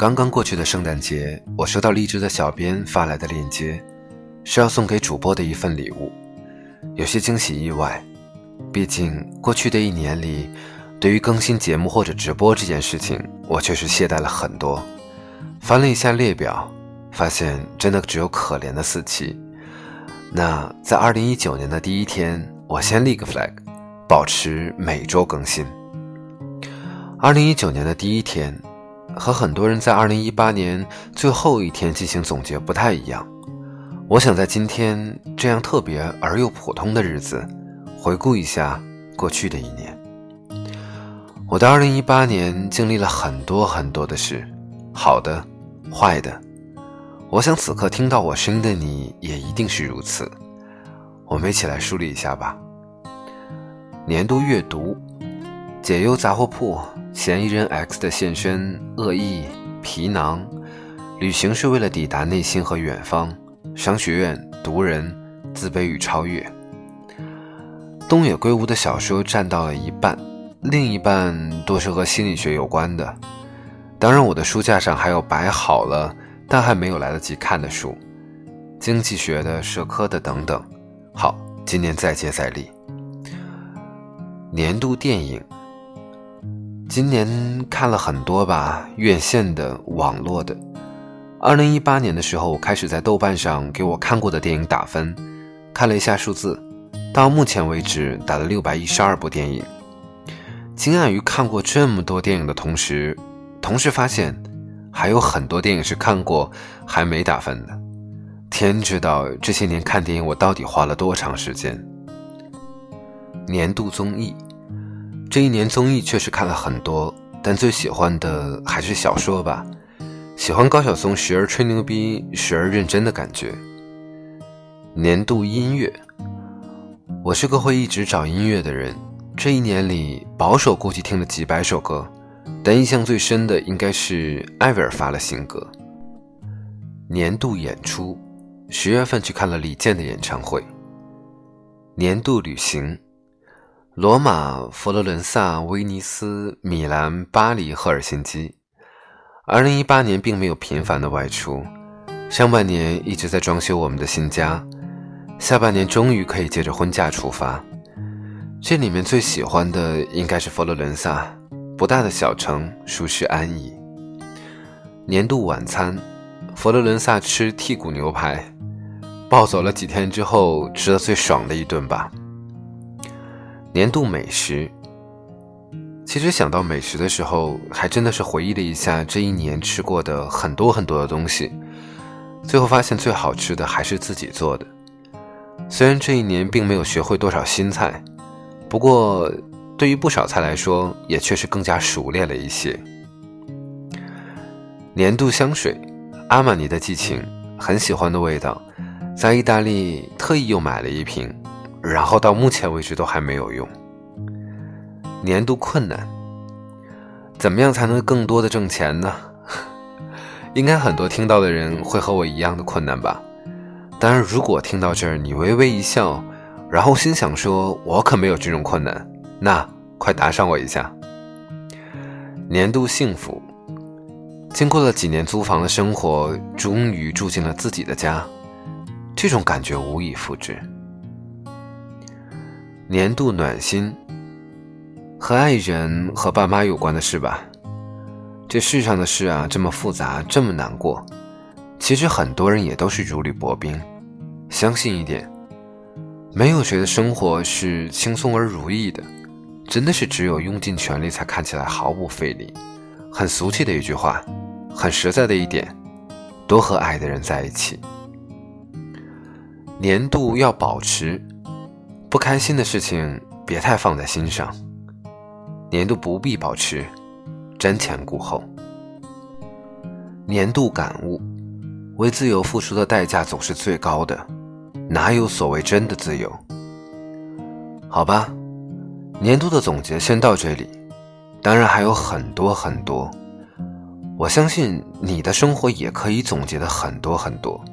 刚刚过去的圣诞节，我收到荔枝的小编发来的链接，是要送给主播的一份礼物，有些惊喜意外。毕竟过去的一年里，对于更新节目或者直播这件事情，我确实懈怠了很多。翻了一下列表，发现真的只有可怜的四期。那在二零一九年的第一天，我先立个 flag，保持每周更新。二零一九年的第一天，和很多人在二零一八年最后一天进行总结不太一样。我想在今天这样特别而又普通的日子，回顾一下过去的一年。我的二零一八年经历了很多很多的事，好的，坏的。我想此刻听到我声音的你也一定是如此。我们一起来梳理一下吧。年度阅读，解忧杂货铺。嫌疑人 X 的现身，恶意皮囊，旅行是为了抵达内心和远方，商学院读人，自卑与超越。东野圭吾的小说占到了一半，另一半多是和心理学有关的。当然，我的书架上还有摆好了但还没有来得及看的书，经济学的、社科的等等。好，今年再接再厉。年度电影。今年看了很多吧，院线的、网络的。二零一八年的时候，我开始在豆瓣上给我看过的电影打分，看了一下数字，到目前为止打了六百一十二部电影。惊讶于看过这么多电影的同时，同时发现还有很多电影是看过还没打分的。天知道这些年看电影我到底花了多长时间。年度综艺。这一年综艺确实看了很多，但最喜欢的还是小说吧。喜欢高晓松时而吹牛逼，时而认真的感觉。年度音乐，我是个会一直找音乐的人。这一年里，保守估计听了几百首歌，但印象最深的应该是艾薇儿发了新歌。年度演出，十月份去看了李健的演唱会。年度旅行。罗马、佛罗伦萨、威尼斯、米兰、巴黎、赫尔辛基。二零一八年并没有频繁的外出，上半年一直在装修我们的新家，下半年终于可以借着婚假出发。这里面最喜欢的应该是佛罗伦萨，不大的小城，舒适安逸。年度晚餐，佛罗伦萨吃剔骨牛排，暴走了几天之后吃的最爽的一顿吧。年度美食，其实想到美食的时候，还真的是回忆了一下这一年吃过的很多很多的东西，最后发现最好吃的还是自己做的。虽然这一年并没有学会多少新菜，不过对于不少菜来说，也确实更加熟练了一些。年度香水，阿玛尼的激情，很喜欢的味道，在意大利特意又买了一瓶。然后到目前为止都还没有用。年度困难，怎么样才能更多的挣钱呢？应该很多听到的人会和我一样的困难吧。当然，如果听到这儿你微微一笑，然后心想说“我可没有这种困难”，那快打赏我一下。年度幸福，经过了几年租房的生活，终于住进了自己的家，这种感觉无以复制。年度暖心，和爱人和爸妈有关的事吧。这世上的事啊，这么复杂，这么难过。其实很多人也都是如履薄冰。相信一点，没有谁的生活是轻松而如意的，真的是只有用尽全力才看起来毫不费力。很俗气的一句话，很实在的一点，多和爱的人在一起。年度要保持。不开心的事情别太放在心上，年度不必保持，瞻前顾后。年度感悟：为自由付出的代价总是最高的，哪有所谓真的自由？好吧，年度的总结先到这里，当然还有很多很多，我相信你的生活也可以总结的很多很多。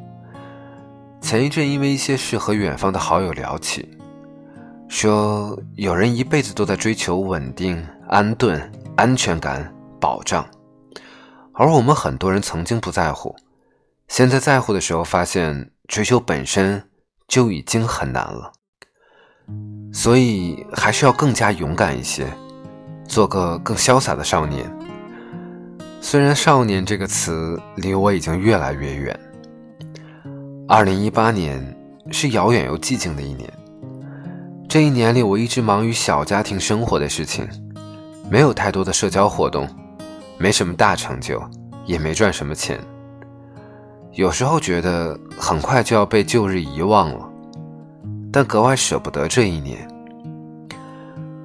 前一阵因为一些事和远方的好友聊起。说有人一辈子都在追求稳定、安顿、安全感、保障，而我们很多人曾经不在乎，现在在乎的时候，发现追求本身就已经很难了。所以还是要更加勇敢一些，做个更潇洒的少年。虽然“少年”这个词离我已经越来越远。二零一八年是遥远又寂静的一年。这一年里，我一直忙于小家庭生活的事情，没有太多的社交活动，没什么大成就，也没赚什么钱。有时候觉得很快就要被旧日遗忘了。但格外舍不得这一年。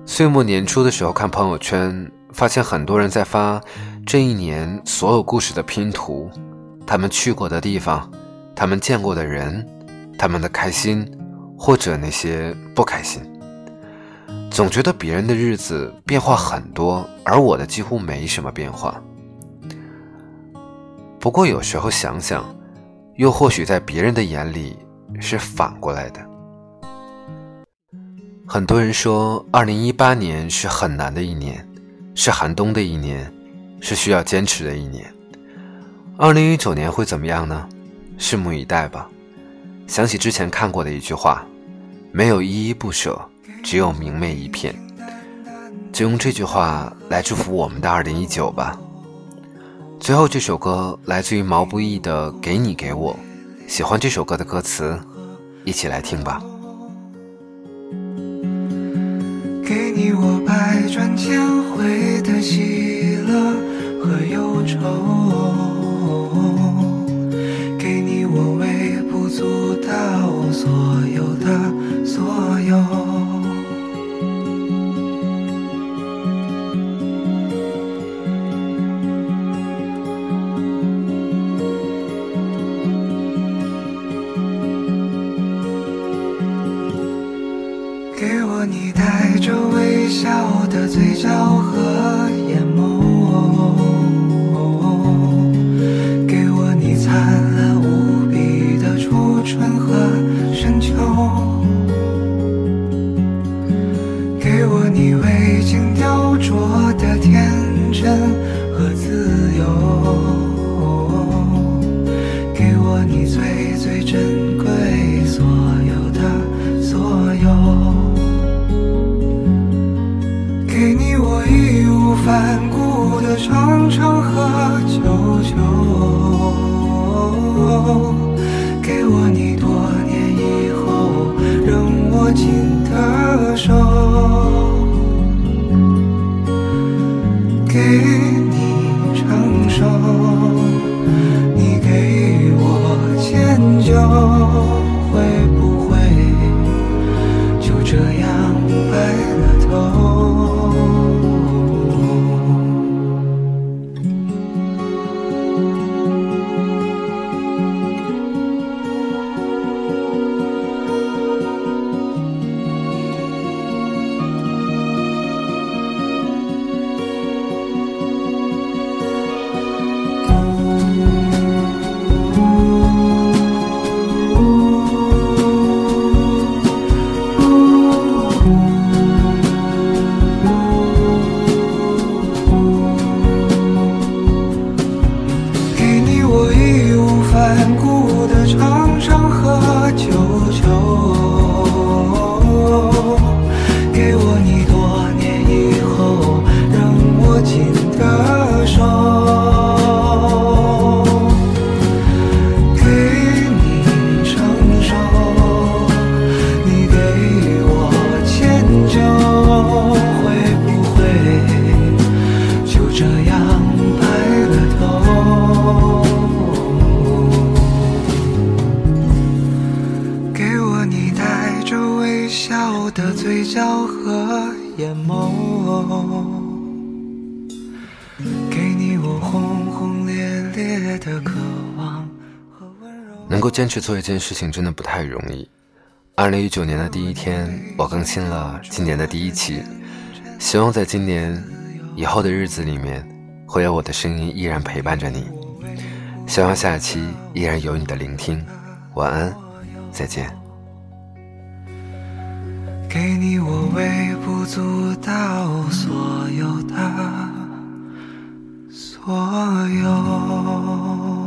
岁末年初的时候看朋友圈，发现很多人在发这一年所有故事的拼图，他们去过的地方，他们见过的人，他们的开心，或者那些不开心。总觉得别人的日子变化很多，而我的几乎没什么变化。不过有时候想想，又或许在别人的眼里是反过来的。很多人说，二零一八年是很难的一年，是寒冬的一年，是需要坚持的一年。二零一九年会怎么样呢？拭目以待吧。想起之前看过的一句话：“没有依依不舍，只有明媚一片。”就用这句话来祝福我们的二零一九吧。最后这首歌来自于毛不易的《给你给我》，喜欢这首歌的歌词，一起来听吧。给你我百转千回的喜乐和忧愁，给你我微不足道所有这样白了头。给我你带着微笑的嘴角和眼眸，给你我轰轰烈烈的渴望和温柔能够坚持做一件事情真的不太容易。二零一九年的第一天，我更新了今年的第一期，希望在今年以后的日子里面，会有我的声音依然陪伴着你。希望下期依然有你的聆听。晚安，再见。给你我微不足道所有的所有。